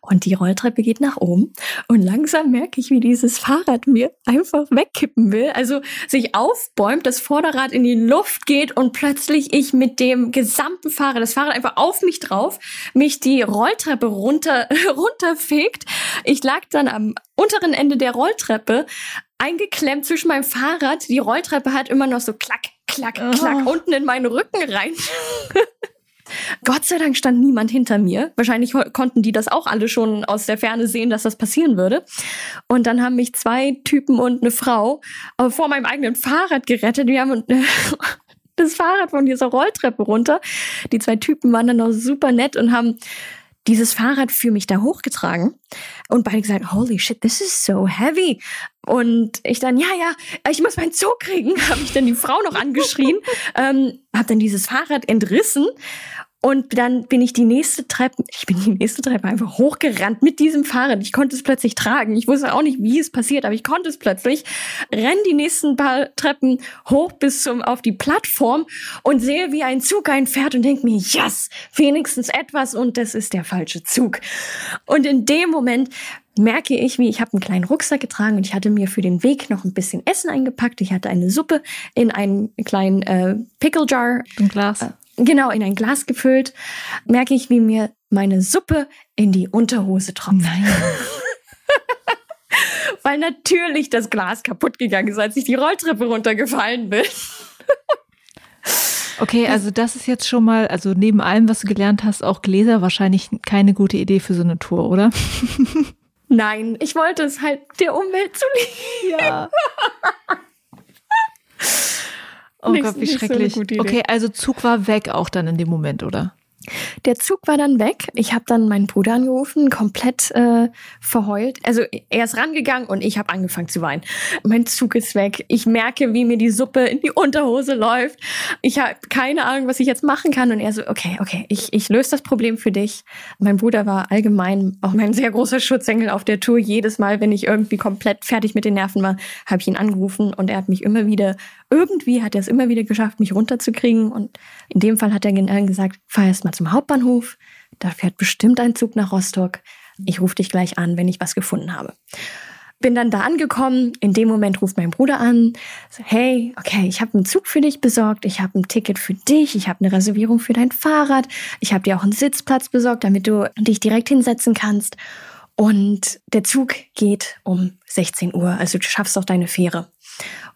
Und die Rolltreppe geht nach oben und langsam merke ich, wie dieses Fahrrad mir einfach wegkippen will. Also sich aufbäumt, das Vorderrad in die Luft geht und plötzlich ich mit dem gesamten Fahrrad, das Fahrrad einfach auf mich drauf, mich die Rolltreppe runter, runterfegt. Ich lag dann am unteren Ende der Rolltreppe eingeklemmt zwischen meinem Fahrrad. Die Rolltreppe hat immer noch so klack, klack, klack oh. unten in meinen Rücken rein. Gott sei Dank stand niemand hinter mir. Wahrscheinlich konnten die das auch alle schon aus der Ferne sehen, dass das passieren würde. Und dann haben mich zwei Typen und eine Frau äh, vor meinem eigenen Fahrrad gerettet. Wir haben das Fahrrad von dieser Rolltreppe runter. Die zwei Typen waren dann noch super nett und haben dieses Fahrrad für mich da hochgetragen und beide gesagt, holy shit, this is so heavy. Und ich dann, ja, ja, ich muss meinen Zug kriegen, habe ich dann die Frau noch angeschrien, ähm, habe dann dieses Fahrrad entrissen und dann bin ich die nächste Treppe, ich bin die nächste Treppe einfach hochgerannt mit diesem Fahrrad. Ich konnte es plötzlich tragen. Ich wusste auch nicht, wie es passiert, aber ich konnte es plötzlich. Renn die nächsten paar Treppen hoch bis zum, auf die Plattform und sehe, wie ein Zug einfährt und denke mir, yes, wenigstens etwas und das ist der falsche Zug. Und in dem Moment merke ich, wie ich habe einen kleinen Rucksack getragen und ich hatte mir für den Weg noch ein bisschen Essen eingepackt. Ich hatte eine Suppe in einen kleinen äh, Pickle Jar. Ein Glas. Äh, genau in ein Glas gefüllt, merke ich, wie mir meine Suppe in die Unterhose tropft. Nein. Weil natürlich das Glas kaputt gegangen ist, als ich die Rolltreppe runtergefallen bin. Okay, also das ist jetzt schon mal, also neben allem, was du gelernt hast, auch Gläser wahrscheinlich keine gute Idee für so eine Tour, oder? Nein, ich wollte es halt der Umwelt zulieben. Ja. Oh Gott, wie schrecklich. So okay, also Zug war weg auch dann in dem Moment, oder? Der Zug war dann weg. Ich habe dann meinen Bruder angerufen, komplett äh, verheult. Also er ist rangegangen und ich habe angefangen zu weinen. Mein Zug ist weg. Ich merke, wie mir die Suppe in die Unterhose läuft. Ich habe keine Ahnung, was ich jetzt machen kann. Und er so, okay, okay, ich, ich löse das Problem für dich. Mein Bruder war allgemein auch mein sehr großer Schutzengel auf der Tour. Jedes Mal, wenn ich irgendwie komplett fertig mit den Nerven war, habe ich ihn angerufen und er hat mich immer wieder, irgendwie hat er es immer wieder geschafft, mich runterzukriegen. Und in dem Fall hat er gesagt, fahr erst mal zum Hauptbahnhof. Da fährt bestimmt ein Zug nach Rostock. Ich rufe dich gleich an, wenn ich was gefunden habe. Bin dann da angekommen. In dem Moment ruft mein Bruder an. So, hey, okay, ich habe einen Zug für dich besorgt. Ich habe ein Ticket für dich. Ich habe eine Reservierung für dein Fahrrad. Ich habe dir auch einen Sitzplatz besorgt, damit du dich direkt hinsetzen kannst. Und der Zug geht um 16 Uhr. Also du schaffst auch deine Fähre.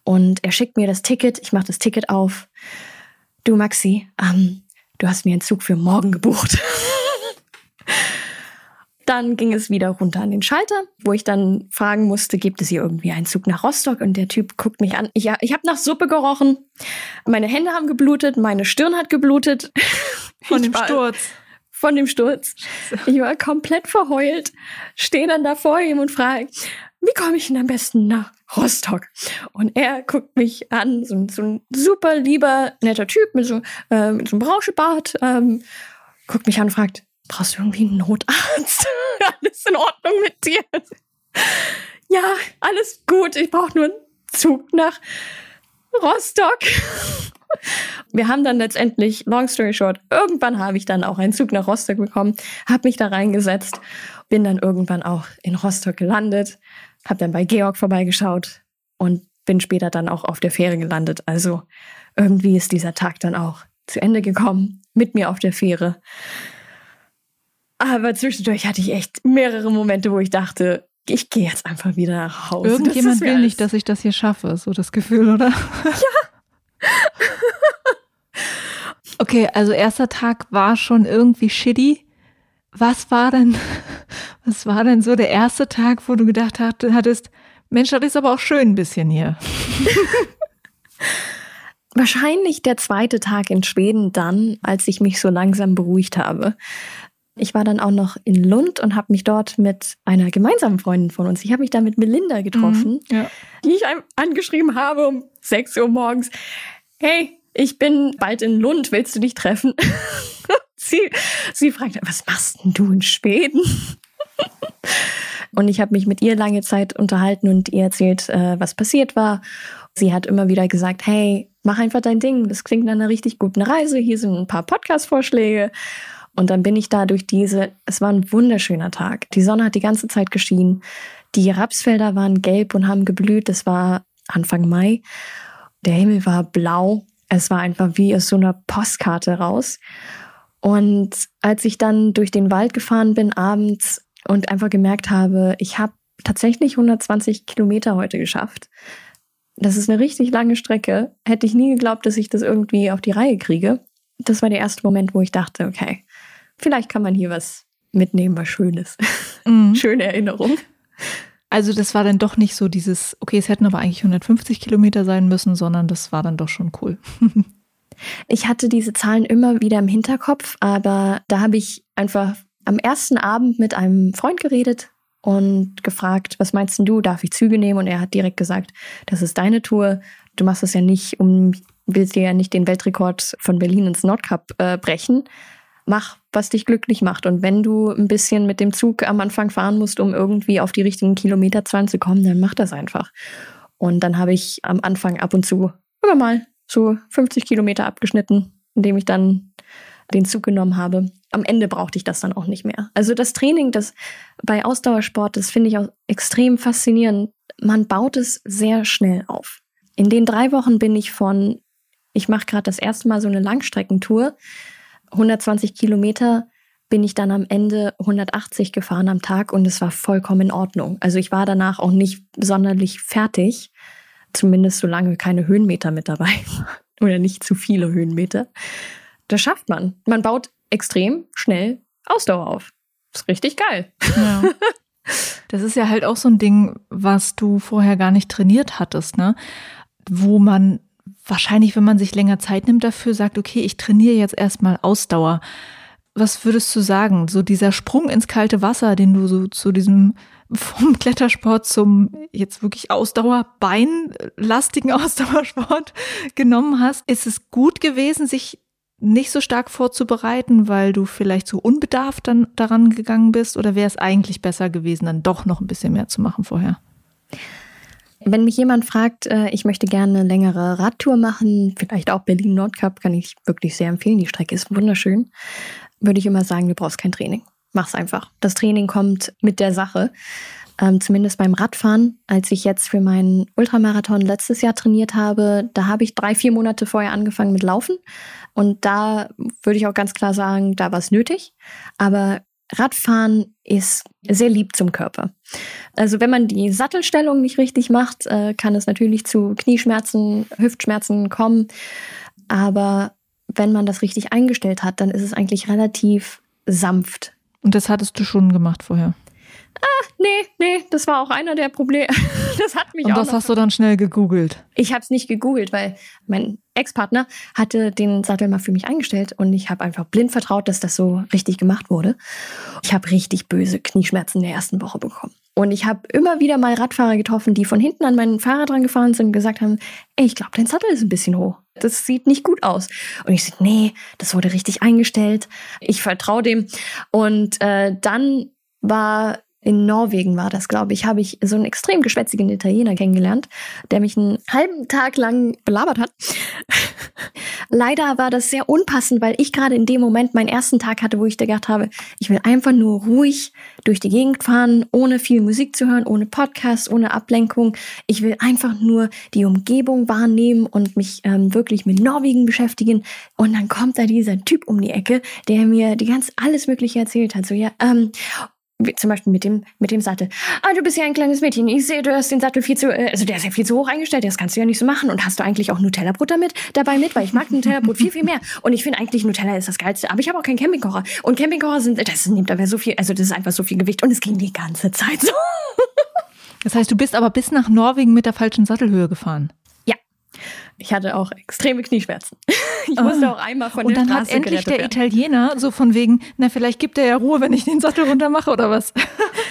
Und er schickt mir das Ticket. Ich mache das Ticket auf. Du, Maxi, ähm, du hast mir einen Zug für morgen gebucht. Dann ging es wieder runter an den Schalter, wo ich dann fragen musste, gibt es hier irgendwie einen Zug nach Rostock? Und der Typ guckt mich an. Ich, ich habe nach Suppe gerochen. Meine Hände haben geblutet, meine Stirn hat geblutet. Von dem Sturz. Von dem Sturz. Ich war komplett verheult, stehe dann da vor ihm und frage, wie komme ich denn am besten nach Rostock? Und er guckt mich an, so, so ein super lieber, netter Typ mit so, äh, mit so einem Rauschebart, ähm, guckt mich an und fragt, brauchst du irgendwie einen Notarzt? alles in Ordnung mit dir? ja, alles gut. Ich brauche nur einen Zug nach Rostock. Wir haben dann letztendlich, long story short, irgendwann habe ich dann auch einen Zug nach Rostock bekommen, habe mich da reingesetzt, bin dann irgendwann auch in Rostock gelandet, habe dann bei Georg vorbeigeschaut und bin später dann auch auf der Fähre gelandet. Also irgendwie ist dieser Tag dann auch zu Ende gekommen mit mir auf der Fähre. Aber zwischendurch hatte ich echt mehrere Momente, wo ich dachte, ich gehe jetzt einfach wieder nach Hause. Irgendjemand will nicht, dass ich das hier schaffe, so das Gefühl, oder? Ja. okay, also erster Tag war schon irgendwie shitty. Was war denn, was war denn so der erste Tag, wo du gedacht hattest, Mensch, das ist aber auch schön ein bisschen hier? Wahrscheinlich der zweite Tag in Schweden dann, als ich mich so langsam beruhigt habe. Ich war dann auch noch in Lund und habe mich dort mit einer gemeinsamen Freundin von uns, ich habe mich da mit Melinda getroffen, mhm, ja. die ich angeschrieben habe um 6 Uhr morgens. Hey, ich bin bald in Lund, willst du dich treffen? sie, sie fragt, was machst denn du in Schweden? und ich habe mich mit ihr lange Zeit unterhalten und ihr erzählt, äh, was passiert war. Sie hat immer wieder gesagt, hey, mach einfach dein Ding. Das klingt nach einer richtig guten Reise. Hier sind ein paar Podcast-Vorschläge. Und dann bin ich da durch diese, es war ein wunderschöner Tag. Die Sonne hat die ganze Zeit geschienen. Die Rapsfelder waren gelb und haben geblüht. Es war Anfang Mai. Der Himmel war blau. Es war einfach wie aus so einer Postkarte raus. Und als ich dann durch den Wald gefahren bin abends und einfach gemerkt habe, ich habe tatsächlich 120 Kilometer heute geschafft. Das ist eine richtig lange Strecke. Hätte ich nie geglaubt, dass ich das irgendwie auf die Reihe kriege. Das war der erste Moment, wo ich dachte, okay, vielleicht kann man hier was mitnehmen, was Schönes. Mhm. Schöne Erinnerung. Also das war dann doch nicht so dieses, okay, es hätten aber eigentlich 150 Kilometer sein müssen, sondern das war dann doch schon cool. ich hatte diese Zahlen immer wieder im Hinterkopf, aber da habe ich einfach am ersten Abend mit einem Freund geredet und gefragt, was meinst du, darf ich Züge nehmen? Und er hat direkt gesagt, das ist deine Tour. Du machst das ja nicht, um willst dir ja nicht den Weltrekord von Berlin ins Nordkap äh, brechen, mach, was dich glücklich macht. Und wenn du ein bisschen mit dem Zug am Anfang fahren musst, um irgendwie auf die richtigen Kilometerzahlen zu kommen, dann mach das einfach. Und dann habe ich am Anfang ab und zu immer mal so 50 Kilometer abgeschnitten, indem ich dann den Zug genommen habe. Am Ende brauchte ich das dann auch nicht mehr. Also das Training, das bei Ausdauersport, das finde ich auch extrem faszinierend. Man baut es sehr schnell auf. In den drei Wochen bin ich von, ich mache gerade das erste Mal so eine Langstreckentour, 120 Kilometer bin ich dann am Ende 180 gefahren am Tag und es war vollkommen in Ordnung. Also ich war danach auch nicht sonderlich fertig, zumindest solange keine Höhenmeter mit dabei oder nicht zu viele Höhenmeter. Das schafft man. Man baut extrem schnell Ausdauer auf. ist richtig geil. Ja. Das ist ja halt auch so ein Ding, was du vorher gar nicht trainiert hattest, ne? Wo man wahrscheinlich, wenn man sich länger Zeit nimmt dafür, sagt, okay, ich trainiere jetzt erstmal Ausdauer. Was würdest du sagen? So dieser Sprung ins kalte Wasser, den du so zu diesem vom Klettersport zum jetzt wirklich Ausdauer, beinlastigen Ausdauersport genommen hast. Ist es gut gewesen, sich nicht so stark vorzubereiten, weil du vielleicht so unbedarft dann daran gegangen bist? Oder wäre es eigentlich besser gewesen, dann doch noch ein bisschen mehr zu machen vorher? Wenn mich jemand fragt, äh, ich möchte gerne eine längere Radtour machen, vielleicht auch Berlin-Nordcup, kann ich wirklich sehr empfehlen. Die Strecke ist wunderschön. Würde ich immer sagen, du brauchst kein Training. Mach's einfach. Das Training kommt mit der Sache. Ähm, zumindest beim Radfahren, als ich jetzt für meinen Ultramarathon letztes Jahr trainiert habe, da habe ich drei, vier Monate vorher angefangen mit Laufen. Und da würde ich auch ganz klar sagen, da war es nötig. Aber Radfahren ist sehr lieb zum Körper. Also wenn man die Sattelstellung nicht richtig macht, äh, kann es natürlich zu Knieschmerzen, Hüftschmerzen kommen. Aber wenn man das richtig eingestellt hat, dann ist es eigentlich relativ sanft Und das hattest du schon gemacht vorher? Ah, nee, nee, das war auch einer der Probleme. Das hat mich Und auch. das noch hast du dann schnell gegoogelt. Ich habe es nicht gegoogelt, weil mein Ex-Partner hatte den Sattel mal für mich eingestellt und ich habe einfach blind vertraut, dass das so richtig gemacht wurde. Ich habe richtig böse Knieschmerzen in der ersten Woche bekommen. Und ich habe immer wieder mal Radfahrer getroffen, die von hinten an meinen Fahrrad dran gefahren sind und gesagt haben, ey, ich glaube, dein Sattel ist ein bisschen hoch. Das sieht nicht gut aus. Und ich so, nee, das wurde richtig eingestellt. Ich vertraue dem. Und äh, dann war in Norwegen war das, glaube ich, habe ich so einen extrem geschwätzigen Italiener kennengelernt, der mich einen halben Tag lang belabert hat. Leider war das sehr unpassend, weil ich gerade in dem Moment meinen ersten Tag hatte, wo ich gedacht habe, ich will einfach nur ruhig durch die Gegend fahren, ohne viel Musik zu hören, ohne Podcast, ohne Ablenkung. Ich will einfach nur die Umgebung wahrnehmen und mich ähm, wirklich mit Norwegen beschäftigen. Und dann kommt da dieser Typ um die Ecke, der mir die ganz alles Mögliche erzählt hat. So, ja, ähm, zum Beispiel mit dem, mit dem Sattel. Ah, du bist ja ein kleines Mädchen. Ich sehe, du hast den Sattel viel zu, äh, also der ist ja viel zu hoch eingestellt. Das kannst du ja nicht so machen. Und hast du eigentlich auch Nutella-Brot damit dabei mit? Weil ich mag Nutella-Brot viel, viel mehr. Und ich finde eigentlich Nutella ist das Geilste. Aber ich habe auch keinen Campingkocher. Und Campingkocher sind, das nimmt aber so viel, also das ist einfach so viel Gewicht. Und es ging die ganze Zeit so. Das heißt, du bist aber bis nach Norwegen mit der falschen Sattelhöhe gefahren. Ich hatte auch extreme Knieschmerzen. Ich musste auch einmal von Ah. Und der dann hat endlich der werden. Italiener so von wegen, na, vielleicht gibt er ja Ruhe, wenn ich den Sattel runter mache oder was.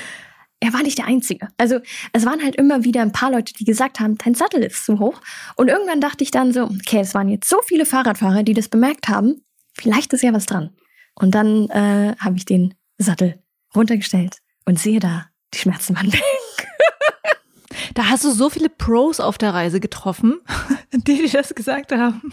er war nicht der Einzige. Also es waren halt immer wieder ein paar Leute, die gesagt haben, dein Sattel ist zu hoch. Und irgendwann dachte ich dann so, okay, es waren jetzt so viele Fahrradfahrer, die das bemerkt haben, vielleicht ist ja was dran. Und dann äh, habe ich den Sattel runtergestellt und sehe da, die Schmerzen waren weg. Da hast du so viele Pros auf der Reise getroffen, die dir das gesagt haben.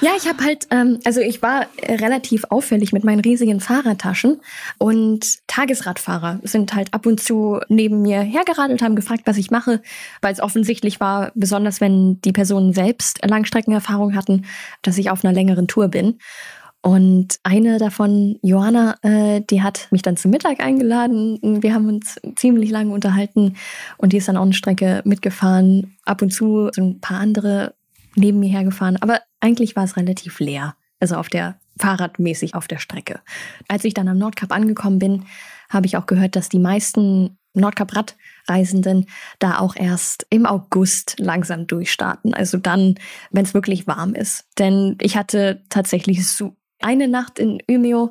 Ja, ich habe halt, ähm, also ich war äh, relativ auffällig mit meinen riesigen Fahrradtaschen und Tagesradfahrer sind halt ab und zu neben mir hergeradelt, haben gefragt, was ich mache, weil es offensichtlich war, besonders wenn die Personen selbst Langstreckenerfahrung hatten, dass ich auf einer längeren Tour bin. Und eine davon, Johanna, äh, die hat mich dann zum Mittag eingeladen. Wir haben uns ziemlich lange unterhalten und die ist dann auch eine Strecke mitgefahren. Ab und zu so ein paar andere neben mir hergefahren. Aber eigentlich war es relativ leer. Also auf der Fahrradmäßig auf der Strecke. Als ich dann am Nordkap angekommen bin, habe ich auch gehört, dass die meisten Nordkap-Radreisenden da auch erst im August langsam durchstarten. Also dann, wenn es wirklich warm ist. Denn ich hatte tatsächlich so eine Nacht in Umeå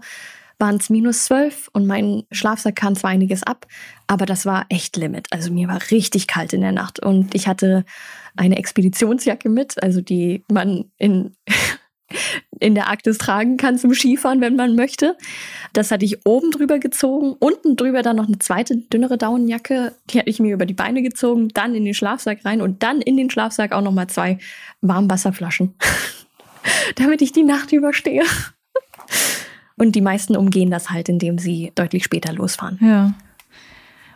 waren es minus zwölf und mein Schlafsack kam zwar einiges ab, aber das war echt Limit. Also mir war richtig kalt in der Nacht und ich hatte eine Expeditionsjacke mit, also die man in in der Arktis tragen kann zum Skifahren, wenn man möchte. Das hatte ich oben drüber gezogen, unten drüber dann noch eine zweite dünnere Daunenjacke, die hatte ich mir über die Beine gezogen, dann in den Schlafsack rein und dann in den Schlafsack auch noch mal zwei Warmwasserflaschen, damit ich die Nacht überstehe. Und die meisten umgehen das halt, indem sie deutlich später losfahren. Ja.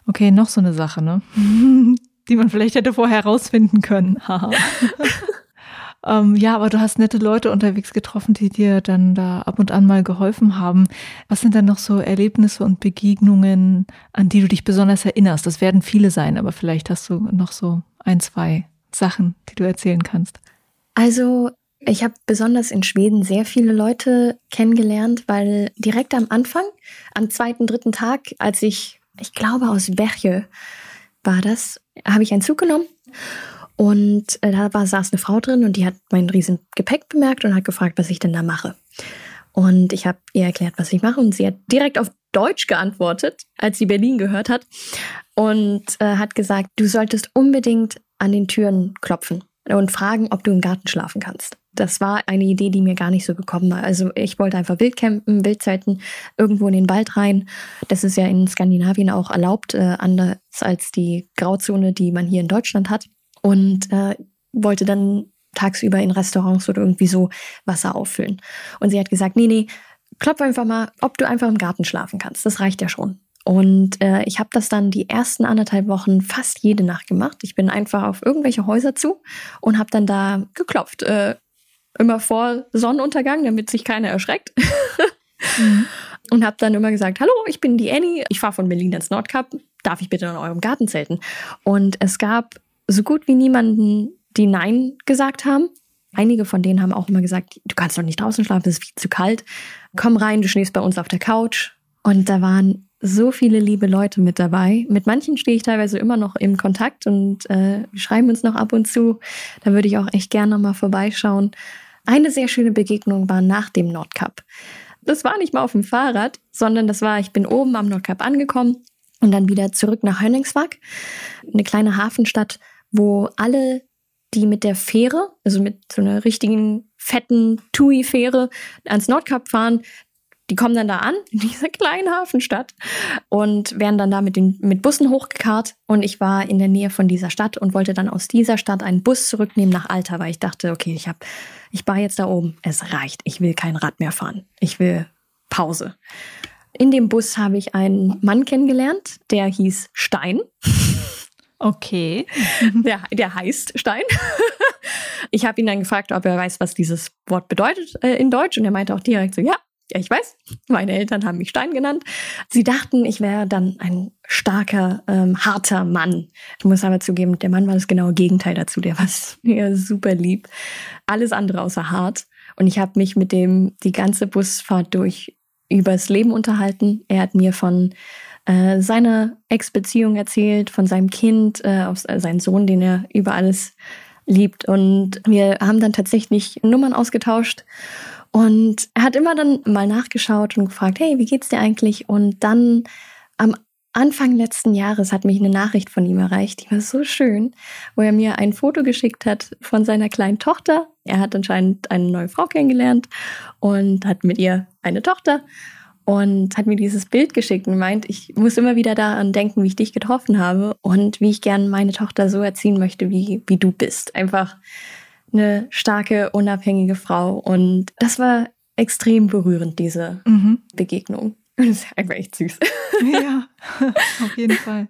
Okay, noch so eine Sache, ne? Die man vielleicht hätte vorher rausfinden können. Ähm, ja, aber du hast nette Leute unterwegs getroffen, die dir dann da ab und an mal geholfen haben. Was sind dann noch so Erlebnisse und Begegnungen, an die du dich besonders erinnerst? Das werden viele sein, aber vielleicht hast du noch so ein, zwei Sachen, die du erzählen kannst. Also ich habe besonders in Schweden sehr viele Leute kennengelernt, weil direkt am Anfang, am zweiten, dritten Tag, als ich, ich glaube aus Berge war das, habe ich einen Zug genommen und äh, da war, saß eine Frau drin und die hat mein riesen Gepäck bemerkt und hat gefragt, was ich denn da mache. Und ich habe ihr erklärt, was ich mache und sie hat direkt auf Deutsch geantwortet, als sie Berlin gehört hat und äh, hat gesagt, du solltest unbedingt an den Türen klopfen und fragen, ob du im Garten schlafen kannst. Das war eine Idee, die mir gar nicht so gekommen war. Also ich wollte einfach Wildcampen, Wildzeiten, irgendwo in den Wald rein. Das ist ja in Skandinavien auch erlaubt, äh, anders als die Grauzone, die man hier in Deutschland hat. Und äh, wollte dann tagsüber in Restaurants oder irgendwie so Wasser auffüllen. Und sie hat gesagt, nee, nee, klopf einfach mal, ob du einfach im Garten schlafen kannst. Das reicht ja schon. Und äh, ich habe das dann die ersten anderthalb Wochen fast jede Nacht gemacht. Ich bin einfach auf irgendwelche Häuser zu und habe dann da geklopft. Äh, immer vor Sonnenuntergang, damit sich keiner erschreckt. mhm. Und habe dann immer gesagt, hallo, ich bin die Annie, ich fahre von Berlin ins Nordkap, darf ich bitte in eurem Garten zelten? Und es gab so gut wie niemanden, die Nein gesagt haben. Einige von denen haben auch immer gesagt, du kannst doch nicht draußen schlafen, es ist viel zu kalt. Komm rein, du schläfst bei uns auf der Couch. Und da waren so viele liebe Leute mit dabei. Mit manchen stehe ich teilweise immer noch im Kontakt und äh, schreiben uns noch ab und zu. Da würde ich auch echt gerne mal vorbeischauen. Eine sehr schöne Begegnung war nach dem Nordkap. Das war nicht mal auf dem Fahrrad, sondern das war, ich bin oben am Nordkap angekommen und dann wieder zurück nach Hönningswag, eine kleine Hafenstadt, wo alle, die mit der Fähre, also mit so einer richtigen fetten TUI-Fähre ans Nordkap fahren, die kommen dann da an, in dieser kleinen Hafenstadt und werden dann da mit, den, mit Bussen hochgekarrt. Und ich war in der Nähe von dieser Stadt und wollte dann aus dieser Stadt einen Bus zurücknehmen nach Alta, weil ich dachte, okay, ich hab, ich war jetzt da oben. Es reicht. Ich will kein Rad mehr fahren. Ich will Pause. In dem Bus habe ich einen Mann kennengelernt, der hieß Stein. Okay. Der, der heißt Stein. Ich habe ihn dann gefragt, ob er weiß, was dieses Wort bedeutet äh, in Deutsch. Und er meinte auch direkt so, ja, ja, ich weiß, meine Eltern haben mich Stein genannt. Sie dachten, ich wäre dann ein starker, ähm, harter Mann. Ich muss aber zugeben, der Mann war das genaue Gegenteil dazu. Der war mir super lieb. Alles andere außer hart. Und ich habe mich mit dem die ganze Busfahrt durch übers Leben unterhalten. Er hat mir von äh, seiner Ex-Beziehung erzählt, von seinem Kind, äh, auf, äh, seinen Sohn, den er über alles liebt. Und wir haben dann tatsächlich Nummern ausgetauscht. Und er hat immer dann mal nachgeschaut und gefragt, hey, wie geht's dir eigentlich? Und dann am Anfang letzten Jahres hat mich eine Nachricht von ihm erreicht, die war so schön, wo er mir ein Foto geschickt hat von seiner kleinen Tochter. Er hat anscheinend eine neue Frau kennengelernt und hat mit ihr eine Tochter und hat mir dieses Bild geschickt und meint, ich muss immer wieder daran denken, wie ich dich getroffen habe und wie ich gern meine Tochter so erziehen möchte, wie, wie du bist. Einfach eine starke, unabhängige Frau. Und das war extrem berührend, diese mhm. Begegnung. Das ist einfach echt süß. Ja, auf jeden Fall.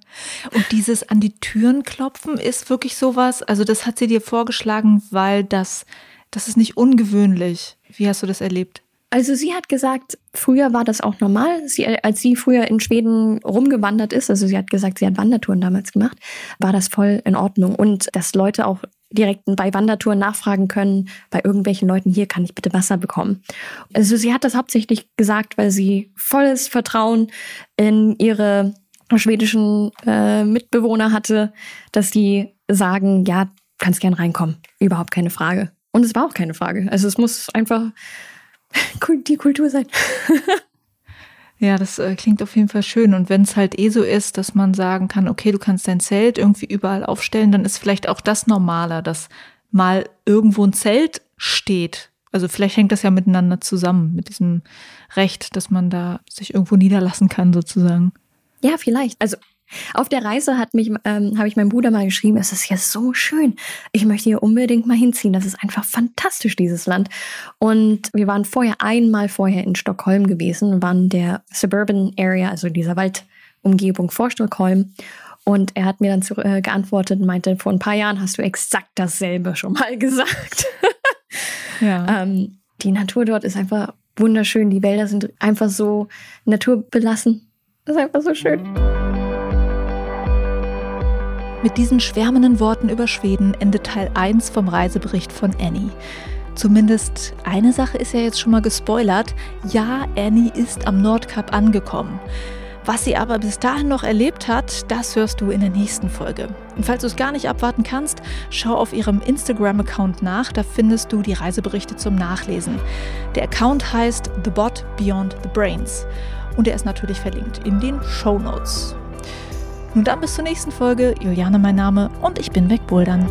Und dieses an die Türen klopfen ist wirklich sowas, also das hat sie dir vorgeschlagen, weil das, das ist nicht ungewöhnlich. Wie hast du das erlebt? Also sie hat gesagt, früher war das auch normal. Sie, als sie früher in Schweden rumgewandert ist, also sie hat gesagt, sie hat Wandertouren damals gemacht, war das voll in Ordnung. Und dass Leute auch direkt bei Wandertouren nachfragen können, bei irgendwelchen Leuten, hier kann ich bitte Wasser bekommen. Also sie hat das hauptsächlich gesagt, weil sie volles Vertrauen in ihre schwedischen äh, Mitbewohner hatte, dass die sagen, ja, kannst gern reinkommen. Überhaupt keine Frage. Und es war auch keine Frage. Also es muss einfach die Kultur sein. Ja, das äh, klingt auf jeden Fall schön. Und wenn es halt eh so ist, dass man sagen kann, okay, du kannst dein Zelt irgendwie überall aufstellen, dann ist vielleicht auch das normaler, dass mal irgendwo ein Zelt steht. Also vielleicht hängt das ja miteinander zusammen, mit diesem Recht, dass man da sich irgendwo niederlassen kann, sozusagen. Ja, vielleicht. Also auf der Reise hat mich, ähm, habe ich meinem Bruder mal geschrieben, es ist ja so schön. Ich möchte hier unbedingt mal hinziehen. Das ist einfach fantastisch, dieses Land. Und wir waren vorher einmal vorher in Stockholm gewesen, waren der Suburban Area, also dieser Waldumgebung vor Stockholm. Und er hat mir dann zu, äh, geantwortet und meinte, vor ein paar Jahren hast du exakt dasselbe schon mal gesagt. ja. ähm, die Natur dort ist einfach wunderschön. Die Wälder sind einfach so naturbelassen. Das ist einfach so schön. Mit diesen schwärmenden Worten über Schweden endet Teil 1 vom Reisebericht von Annie. Zumindest eine Sache ist ja jetzt schon mal gespoilert. Ja, Annie ist am Nordkap angekommen. Was sie aber bis dahin noch erlebt hat, das hörst du in der nächsten Folge. Und falls du es gar nicht abwarten kannst, schau auf ihrem Instagram-Account nach, da findest du die Reiseberichte zum Nachlesen. Der Account heißt The Bot Beyond the Brains und er ist natürlich verlinkt in den Show Notes. Und dann bis zur nächsten Folge. Juliane mein Name und ich bin wegbouldern.